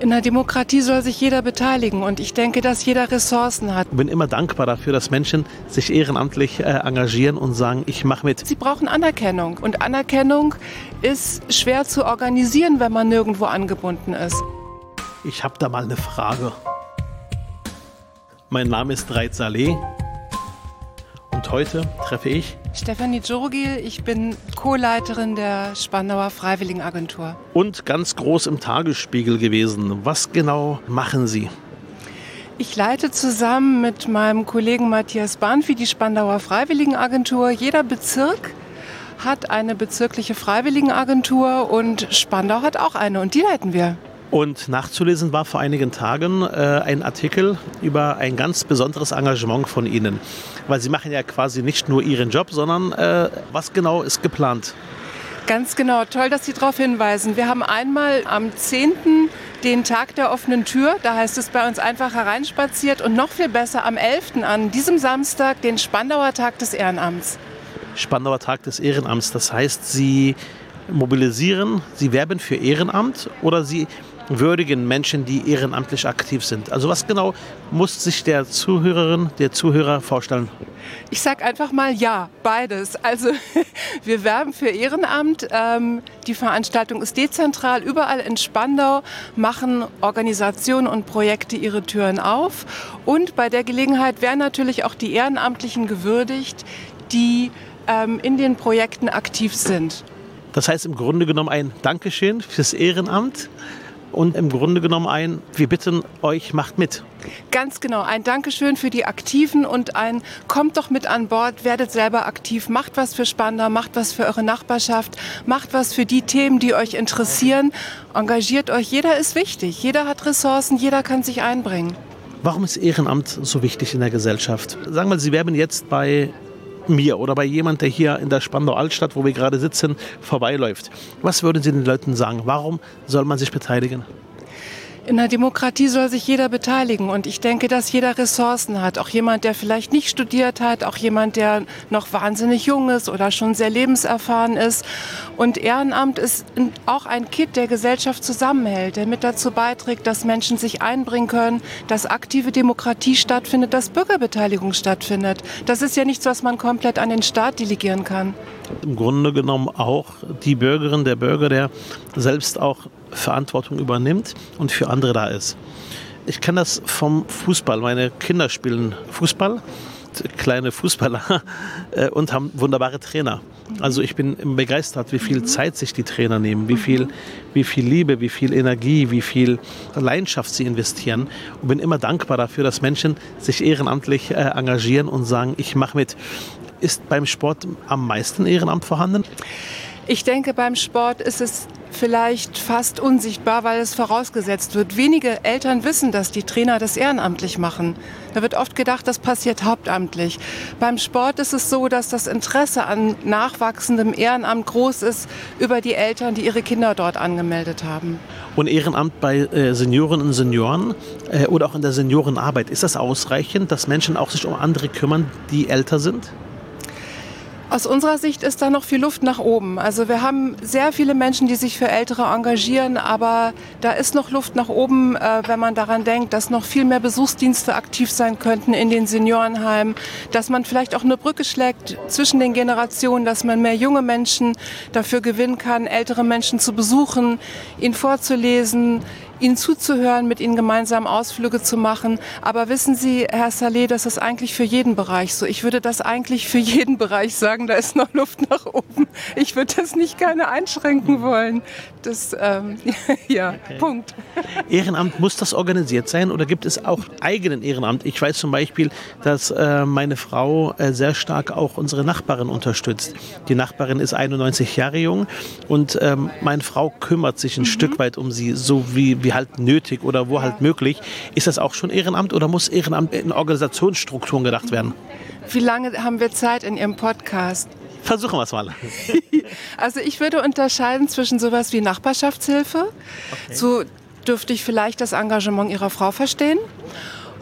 In der Demokratie soll sich jeder beteiligen und ich denke, dass jeder Ressourcen hat. Ich bin immer dankbar dafür, dass Menschen sich ehrenamtlich äh, engagieren und sagen, ich mache mit. Sie brauchen Anerkennung und Anerkennung ist schwer zu organisieren, wenn man nirgendwo angebunden ist. Ich habe da mal eine Frage. Mein Name ist Reit Saleh und heute treffe ich Stefanie Jorgil, ich bin Co-Leiterin der Spandauer Freiwilligenagentur. Und ganz groß im Tagesspiegel gewesen. Was genau machen Sie? Ich leite zusammen mit meinem Kollegen Matthias Bahnfi die Spandauer Freiwilligenagentur. Jeder Bezirk hat eine bezirkliche Freiwilligenagentur und Spandau hat auch eine und die leiten wir. Und nachzulesen war vor einigen Tagen äh, ein Artikel über ein ganz besonderes Engagement von Ihnen. Weil Sie machen ja quasi nicht nur Ihren Job, sondern äh, was genau ist geplant? Ganz genau, toll, dass Sie darauf hinweisen. Wir haben einmal am 10. den Tag der offenen Tür, da heißt es bei uns einfach hereinspaziert und noch viel besser am 11. an diesem Samstag den Spandauer Tag des Ehrenamts. Spandauer Tag des Ehrenamts, das heißt, Sie mobilisieren, Sie werben für Ehrenamt oder Sie würdigen Menschen, die ehrenamtlich aktiv sind. Also was genau muss sich der Zuhörerin, der Zuhörer vorstellen? Ich sage einfach mal ja, beides. Also wir werben für Ehrenamt. Ähm, die Veranstaltung ist dezentral. Überall in Spandau machen Organisationen und Projekte ihre Türen auf. Und bei der Gelegenheit werden natürlich auch die Ehrenamtlichen gewürdigt, die ähm, in den Projekten aktiv sind. Das heißt im Grunde genommen ein Dankeschön fürs Ehrenamt und im Grunde genommen ein, wir bitten euch, macht mit. Ganz genau, ein Dankeschön für die Aktiven und ein kommt doch mit an Bord, werdet selber aktiv, macht was für Spandau, macht was für eure Nachbarschaft, macht was für die Themen, die euch interessieren, engagiert euch, jeder ist wichtig, jeder hat Ressourcen, jeder kann sich einbringen. Warum ist Ehrenamt so wichtig in der Gesellschaft? Sagen wir, Sie werben jetzt bei mir oder bei jemand, der hier in der Spandau Altstadt, wo wir gerade sitzen, vorbeiläuft. Was würden Sie den Leuten sagen? Warum soll man sich beteiligen? In der Demokratie soll sich jeder beteiligen und ich denke, dass jeder Ressourcen hat. Auch jemand, der vielleicht nicht studiert hat, auch jemand, der noch wahnsinnig jung ist oder schon sehr lebenserfahren ist. Und Ehrenamt ist auch ein Kit, der Gesellschaft zusammenhält, der mit dazu beiträgt, dass Menschen sich einbringen können, dass aktive Demokratie stattfindet, dass Bürgerbeteiligung stattfindet. Das ist ja nichts, was man komplett an den Staat delegieren kann. Im Grunde genommen auch die Bürgerin, der Bürger, der selbst auch Verantwortung übernimmt und für andere da ist. Ich kenne das vom Fußball. Meine Kinder spielen Fußball, kleine Fußballer äh, und haben wunderbare Trainer. Also ich bin begeistert, wie viel Zeit sich die Trainer nehmen, wie viel, wie viel Liebe, wie viel Energie, wie viel Leidenschaft sie investieren. Und bin immer dankbar dafür, dass Menschen sich ehrenamtlich äh, engagieren und sagen, ich mache mit. Ist beim Sport am meisten Ehrenamt vorhanden? Ich denke, beim Sport ist es vielleicht fast unsichtbar, weil es vorausgesetzt wird. Wenige Eltern wissen, dass die Trainer das ehrenamtlich machen. Da wird oft gedacht, das passiert hauptamtlich. Beim Sport ist es so, dass das Interesse an nachwachsendem Ehrenamt groß ist über die Eltern, die ihre Kinder dort angemeldet haben. Und Ehrenamt bei äh, Senioren und Senioren äh, oder auch in der Seniorenarbeit, ist das ausreichend, dass Menschen auch sich um andere kümmern, die älter sind? Aus unserer Sicht ist da noch viel Luft nach oben. Also wir haben sehr viele Menschen, die sich für Ältere engagieren, aber da ist noch Luft nach oben, äh, wenn man daran denkt, dass noch viel mehr Besuchsdienste aktiv sein könnten in den Seniorenheimen, dass man vielleicht auch eine Brücke schlägt zwischen den Generationen, dass man mehr junge Menschen dafür gewinnen kann, ältere Menschen zu besuchen, ihnen vorzulesen, ihnen zuzuhören, mit ihnen gemeinsam Ausflüge zu machen. Aber wissen Sie, Herr Saleh, das ist eigentlich für jeden Bereich so. Ich würde das eigentlich für jeden Bereich sagen, da ist noch Luft nach oben. Ich würde das nicht gerne einschränken wollen. Das, ähm, ja, okay. Punkt. Ehrenamt, muss das organisiert sein oder gibt es auch eigenen Ehrenamt? Ich weiß zum Beispiel, dass äh, meine Frau äh, sehr stark auch unsere Nachbarin unterstützt. Die Nachbarin ist 91 Jahre jung und ähm, meine Frau kümmert sich ein mhm. Stück weit um sie, so wie, wie halt nötig oder wo halt möglich. Ist das auch schon Ehrenamt oder muss Ehrenamt in Organisationsstrukturen gedacht werden? Wie lange haben wir Zeit in Ihrem Podcast? Versuchen wir es mal. also ich würde unterscheiden zwischen sowas wie Nachbarschaftshilfe. Okay. So dürfte ich vielleicht das Engagement Ihrer Frau verstehen.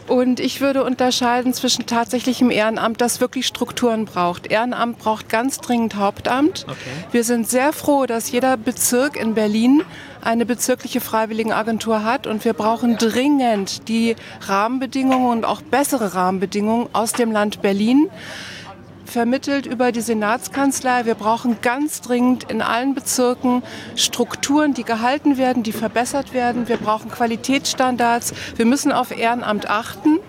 Und ich würde unterscheiden zwischen tatsächlichem Ehrenamt, das wirklich Strukturen braucht. Ehrenamt braucht ganz dringend Hauptamt. Okay. Wir sind sehr froh, dass jeder Bezirk in Berlin eine bezirkliche Freiwilligenagentur hat und wir brauchen dringend die Rahmenbedingungen und auch bessere Rahmenbedingungen aus dem Land Berlin vermittelt über die Senatskanzlei. Wir brauchen ganz dringend in allen Bezirken Strukturen, die gehalten werden, die verbessert werden. Wir brauchen Qualitätsstandards. Wir müssen auf Ehrenamt achten.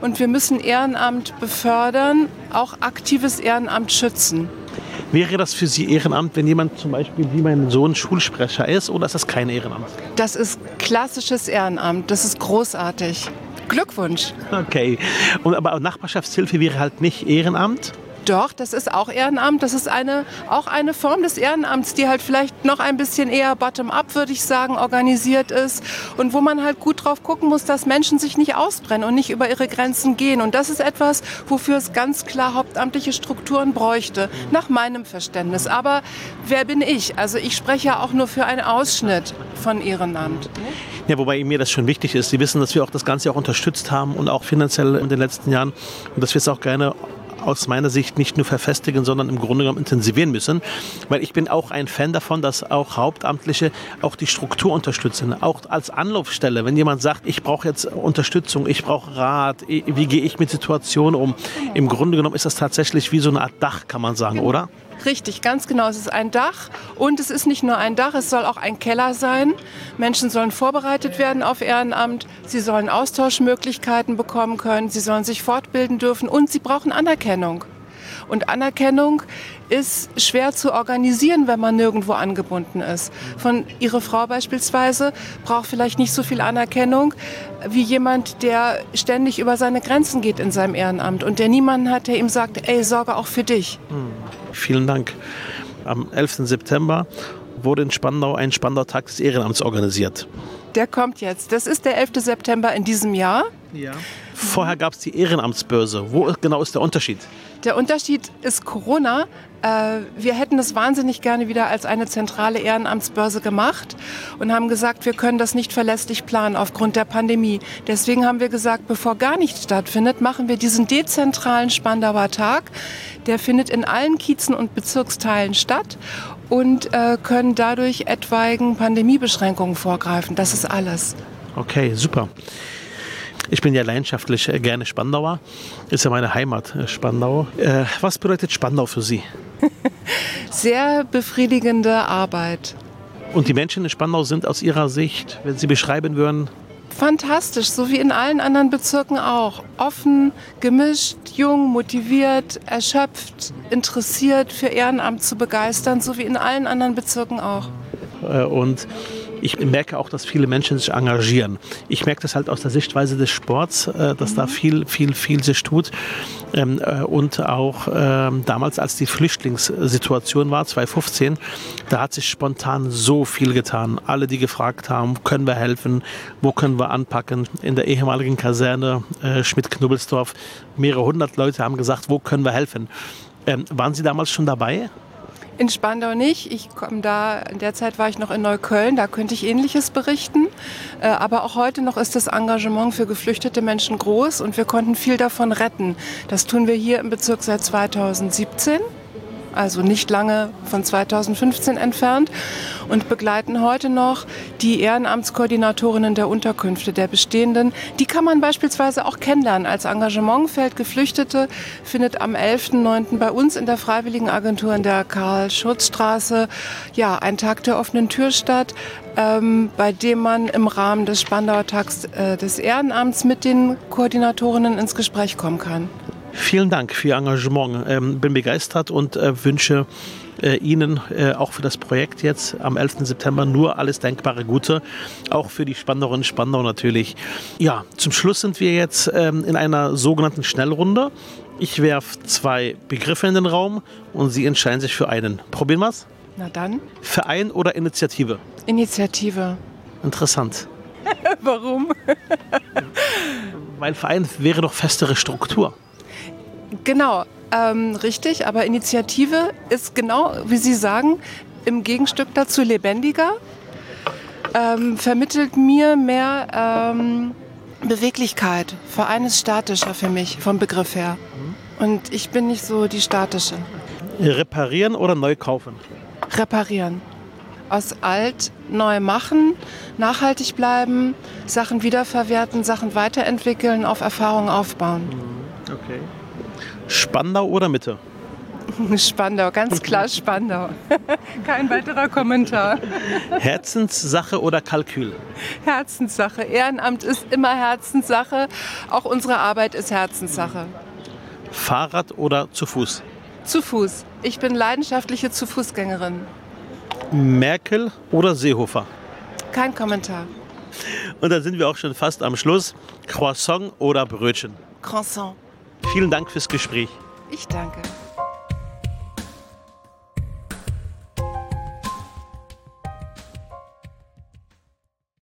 Und wir müssen Ehrenamt befördern, auch aktives Ehrenamt schützen. Wäre das für Sie Ehrenamt, wenn jemand zum Beispiel wie mein Sohn Schulsprecher ist, oder ist das kein Ehrenamt? Das ist klassisches Ehrenamt. Das ist großartig. Glückwunsch. Okay. Und aber Nachbarschaftshilfe wäre halt nicht Ehrenamt? Doch, das ist auch Ehrenamt. Das ist eine, auch eine Form des Ehrenamts, die halt vielleicht noch ein bisschen eher bottom-up, würde ich sagen, organisiert ist. Und wo man halt gut drauf gucken muss, dass Menschen sich nicht ausbrennen und nicht über ihre Grenzen gehen. Und das ist etwas, wofür es ganz klar hauptamtliche Strukturen bräuchte, nach meinem Verständnis. Aber wer bin ich? Also ich spreche ja auch nur für einen Ausschnitt von Ehrenamt. Ja, wobei mir das schon wichtig ist. Sie wissen, dass wir auch das Ganze auch unterstützt haben und auch finanziell in den letzten Jahren und dass wir es auch gerne aus meiner Sicht nicht nur verfestigen, sondern im Grunde genommen intensivieren müssen. Weil ich bin auch ein Fan davon, dass auch Hauptamtliche auch die Struktur unterstützen. Auch als Anlaufstelle, wenn jemand sagt, ich brauche jetzt Unterstützung, ich brauche Rat, wie gehe ich mit Situationen um. Im Grunde genommen ist das tatsächlich wie so eine Art Dach, kann man sagen, oder? Richtig, ganz genau. Es ist ein Dach und es ist nicht nur ein Dach, es soll auch ein Keller sein. Menschen sollen vorbereitet werden auf Ehrenamt, sie sollen Austauschmöglichkeiten bekommen können, sie sollen sich fortbilden dürfen und sie brauchen Anerkennung. Und Anerkennung ist schwer zu organisieren, wenn man nirgendwo angebunden ist. Von Ihre Frau beispielsweise braucht vielleicht nicht so viel Anerkennung wie jemand, der ständig über seine Grenzen geht in seinem Ehrenamt und der niemanden hat, der ihm sagt, ey, sorge auch für dich. Hm. Vielen Dank. Am 11. September wurde in Spandau ein Spandau-Tag des Ehrenamts organisiert. Der kommt jetzt. Das ist der 11. September in diesem Jahr. Ja. Vorher gab es die Ehrenamtsbörse. Wo genau ist der Unterschied? Der Unterschied ist Corona. Äh, wir hätten das wahnsinnig gerne wieder als eine zentrale Ehrenamtsbörse gemacht und haben gesagt, wir können das nicht verlässlich planen aufgrund der Pandemie. Deswegen haben wir gesagt, bevor gar nichts stattfindet, machen wir diesen dezentralen Spandauer Tag. Der findet in allen Kiezen und Bezirksteilen statt und äh, können dadurch etwaigen Pandemiebeschränkungen vorgreifen. Das ist alles. Okay, super. Ich bin ja leidenschaftlich äh, gerne Spandauer. Ist ja meine Heimat, äh, Spandau. Äh, was bedeutet Spandau für Sie? Sehr befriedigende Arbeit. Und die Menschen in Spandau sind aus Ihrer Sicht, wenn Sie beschreiben würden, Fantastisch, so wie in allen anderen Bezirken auch. Offen, gemischt, jung, motiviert, erschöpft, interessiert, für Ehrenamt zu begeistern, so wie in allen anderen Bezirken auch. Und ich merke auch, dass viele Menschen sich engagieren. Ich merke das halt aus der Sichtweise des Sports, äh, dass da viel, viel, viel sich tut. Ähm, äh, und auch ähm, damals, als die Flüchtlingssituation war, 2015, da hat sich spontan so viel getan. Alle, die gefragt haben, können wir helfen, wo können wir anpacken. In der ehemaligen Kaserne äh, Schmidt-Knubbelsdorf, mehrere hundert Leute haben gesagt, wo können wir helfen. Ähm, waren Sie damals schon dabei? In Spandau nicht. Ich komme da, in der Zeit war ich noch in Neukölln, da könnte ich Ähnliches berichten. Äh, aber auch heute noch ist das Engagement für geflüchtete Menschen groß und wir konnten viel davon retten. Das tun wir hier im Bezirk seit 2017 also nicht lange von 2015 entfernt und begleiten heute noch die Ehrenamtskoordinatorinnen der Unterkünfte der bestehenden. Die kann man beispielsweise auch kennenlernen. Als Engagementfeld Geflüchtete findet am 11.09. bei uns in der Freiwilligenagentur in der Karl-Schurz-Straße ja, ein Tag der offenen Tür statt, ähm, bei dem man im Rahmen des Spandauer Tags äh, des Ehrenamts mit den Koordinatorinnen ins Gespräch kommen kann. Vielen Dank für Ihr Engagement. Ähm, bin begeistert und äh, wünsche äh, Ihnen äh, auch für das Projekt jetzt am 11. September nur alles denkbare Gute. Auch für die Spandauerinnen und Spandau natürlich. Ja, zum Schluss sind wir jetzt ähm, in einer sogenannten Schnellrunde. Ich werfe zwei Begriffe in den Raum und Sie entscheiden sich für einen. Probieren wir es? Na dann. Verein oder Initiative? Initiative. Interessant. Warum? Weil Verein wäre doch festere Struktur. Genau, ähm, richtig. Aber Initiative ist genau, wie Sie sagen, im Gegenstück dazu lebendiger, ähm, vermittelt mir mehr ähm, Beweglichkeit. Verein ist statischer für mich, vom Begriff her. Und ich bin nicht so die statische. Reparieren oder neu kaufen? Reparieren. Aus alt neu machen, nachhaltig bleiben, Sachen wiederverwerten, Sachen weiterentwickeln, auf Erfahrung aufbauen. Okay. Spandau oder Mitte? Spandau, ganz klar Spandau. Kein weiterer Kommentar. Herzenssache oder Kalkül? Herzenssache. Ehrenamt ist immer Herzenssache. Auch unsere Arbeit ist Herzenssache. Fahrrad oder zu Fuß? Zu Fuß. Ich bin leidenschaftliche Zu Fußgängerin. Merkel oder Seehofer? Kein Kommentar. Und dann sind wir auch schon fast am Schluss. Croissant oder Brötchen? Croissant. Vielen Dank fürs Gespräch. Ich danke.